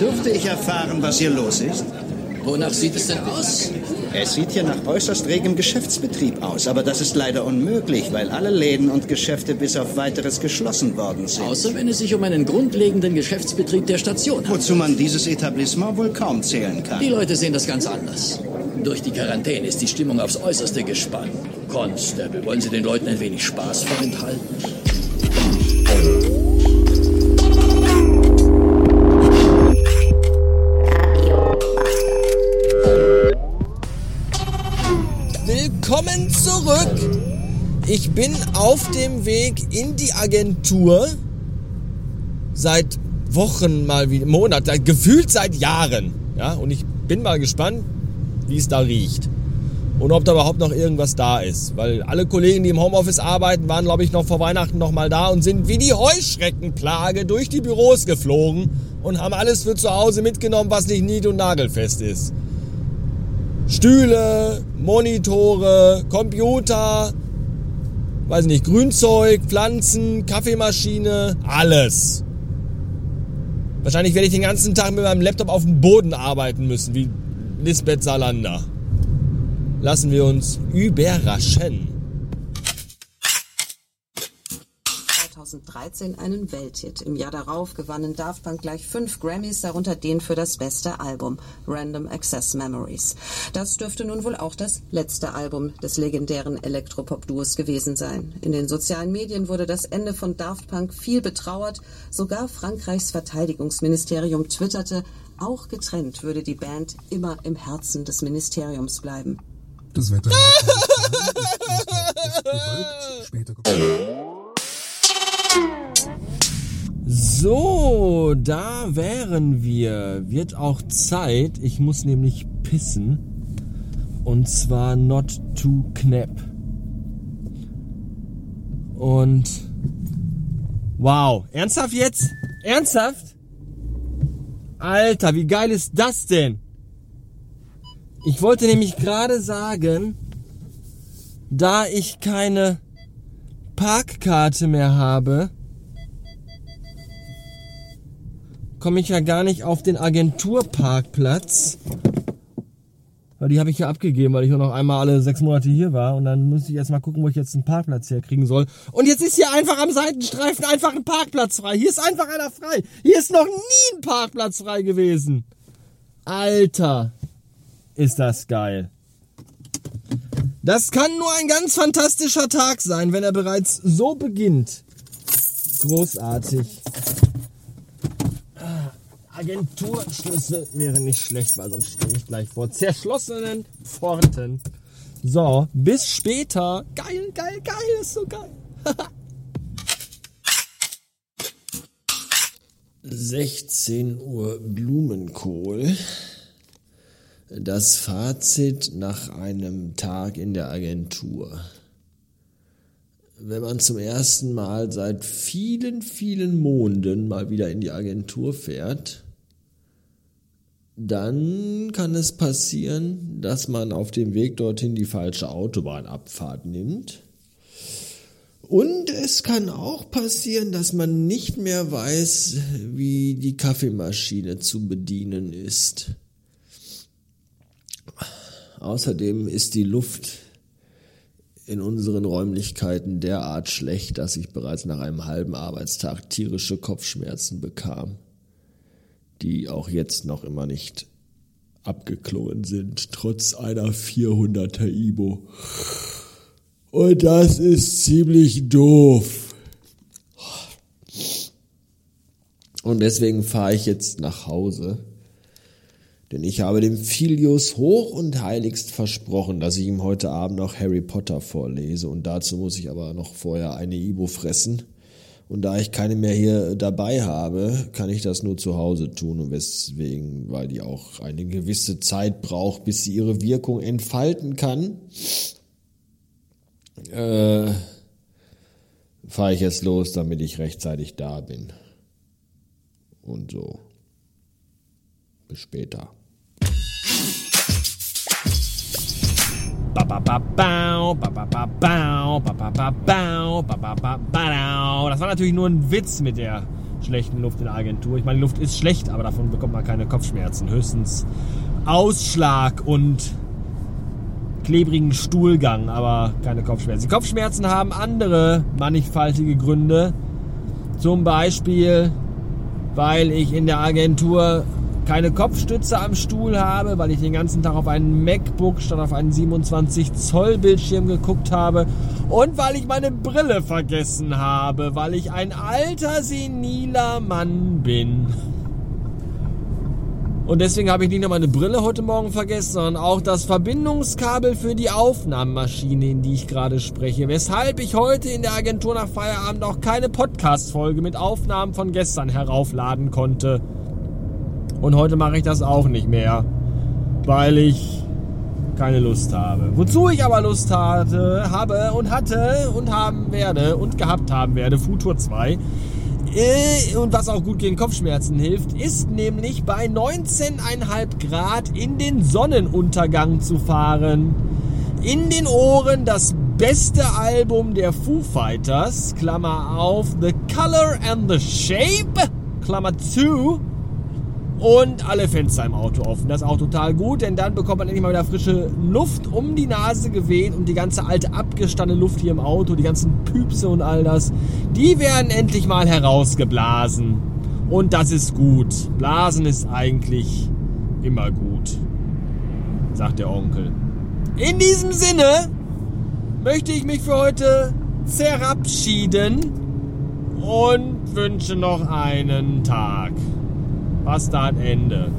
Dürfte ich erfahren, was hier los ist? Wonach sieht es denn aus? Es sieht hier nach äußerst regem Geschäftsbetrieb aus, aber das ist leider unmöglich, weil alle Läden und Geschäfte bis auf weiteres geschlossen worden sind. Außer wenn es sich um einen grundlegenden Geschäftsbetrieb der Station handelt. Wozu man dieses Etablissement wohl kaum zählen kann. Die Leute sehen das ganz anders. Durch die Quarantäne ist die Stimmung aufs Äußerste gespannt. Constable, wollen Sie den Leuten ein wenig Spaß vorenthalten? Ich bin auf dem Weg in die Agentur. Seit Wochen mal wieder, Monaten, gefühlt seit Jahren. Ja, und ich bin mal gespannt, wie es da riecht. Und ob da überhaupt noch irgendwas da ist. Weil alle Kollegen, die im Homeoffice arbeiten, waren, glaube ich, noch vor Weihnachten noch mal da und sind wie die Heuschreckenplage durch die Büros geflogen und haben alles für zu Hause mitgenommen, was nicht nied- und nagelfest ist. Stühle, Monitore, Computer, weiß nicht, Grünzeug, Pflanzen, Kaffeemaschine, alles. Wahrscheinlich werde ich den ganzen Tag mit meinem Laptop auf dem Boden arbeiten müssen, wie Lisbeth Salander. Lassen wir uns überraschen. 2013 einen Welthit. Im Jahr darauf gewannen Daft Punk gleich fünf Grammys, darunter den für das beste Album, Random Access Memories. Das dürfte nun wohl auch das letzte Album des legendären Elektropop-Duos gewesen sein. In den sozialen Medien wurde das Ende von Daft Punk viel betrauert. Sogar Frankreichs Verteidigungsministerium twitterte, auch getrennt würde die Band immer im Herzen des Ministeriums bleiben. Das Wetter. bewölkt, später So, da wären wir. Wird auch Zeit. Ich muss nämlich pissen. Und zwar not too knapp. Und wow, ernsthaft jetzt? Ernsthaft? Alter, wie geil ist das denn? Ich wollte nämlich gerade sagen, da ich keine Parkkarte mehr habe, komme ich ja gar nicht auf den Agenturparkplatz. Weil die habe ich ja abgegeben, weil ich nur noch einmal alle sechs Monate hier war. Und dann müsste ich erst mal gucken, wo ich jetzt einen Parkplatz herkriegen soll. Und jetzt ist hier einfach am Seitenstreifen einfach ein Parkplatz frei. Hier ist einfach einer frei. Hier ist noch nie ein Parkplatz frei gewesen. Alter, ist das geil. Das kann nur ein ganz fantastischer Tag sein, wenn er bereits so beginnt. Großartig. Agenturschlüssel wäre nicht schlecht, weil sonst stehe ich gleich vor zerschlossenen Pforten. So, bis später. Geil, geil, geil, ist so geil. 16 Uhr Blumenkohl. Das Fazit nach einem Tag in der Agentur. Wenn man zum ersten Mal seit vielen, vielen Monden mal wieder in die Agentur fährt, dann kann es passieren, dass man auf dem Weg dorthin die falsche Autobahnabfahrt nimmt. Und es kann auch passieren, dass man nicht mehr weiß, wie die Kaffeemaschine zu bedienen ist. Außerdem ist die Luft in unseren Räumlichkeiten derart schlecht, dass ich bereits nach einem halben Arbeitstag tierische Kopfschmerzen bekam, die auch jetzt noch immer nicht abgeklungen sind, trotz einer 400er Ibo. Und das ist ziemlich doof. Und deswegen fahre ich jetzt nach Hause. Denn ich habe dem Filius hoch und heiligst versprochen, dass ich ihm heute Abend noch Harry Potter vorlese. Und dazu muss ich aber noch vorher eine Ibo fressen. Und da ich keine mehr hier dabei habe, kann ich das nur zu Hause tun. Und weswegen, weil die auch eine gewisse Zeit braucht, bis sie ihre Wirkung entfalten kann, äh, fahre ich jetzt los, damit ich rechtzeitig da bin. Und so. Bis später. Das war natürlich nur ein Witz mit der schlechten Luft in der Agentur. Ich meine, die Luft ist schlecht, aber davon bekommt man keine Kopfschmerzen. Höchstens Ausschlag und klebrigen Stuhlgang, aber keine Kopfschmerzen. Die Kopfschmerzen haben andere mannigfaltige Gründe. Zum Beispiel, weil ich in der Agentur keine Kopfstütze am Stuhl habe, weil ich den ganzen Tag auf einen MacBook statt auf einen 27 Zoll Bildschirm geguckt habe und weil ich meine Brille vergessen habe, weil ich ein alter seniler Mann bin. Und deswegen habe ich nicht nur meine Brille heute Morgen vergessen, sondern auch das Verbindungskabel für die Aufnahmemaschine, in die ich gerade spreche. Weshalb ich heute in der Agentur nach Feierabend auch keine Podcast-Folge mit Aufnahmen von gestern heraufladen konnte. Und heute mache ich das auch nicht mehr, weil ich keine Lust habe. Wozu ich aber Lust hatte, habe und hatte und haben werde und gehabt haben werde, Futur 2, äh, und was auch gut gegen Kopfschmerzen hilft, ist nämlich bei 19,5 Grad in den Sonnenuntergang zu fahren. In den Ohren das beste Album der Foo Fighters, Klammer auf, The Color and the Shape, Klammer zu, und alle Fenster im Auto offen. Das ist auch total gut, denn dann bekommt man endlich mal wieder frische Luft um die Nase geweht und die ganze alte abgestandene Luft hier im Auto, die ganzen Püpse und all das, die werden endlich mal herausgeblasen. Und das ist gut. Blasen ist eigentlich immer gut, sagt der Onkel. In diesem Sinne möchte ich mich für heute zerabschieden und wünsche noch einen Tag. Ein Ende.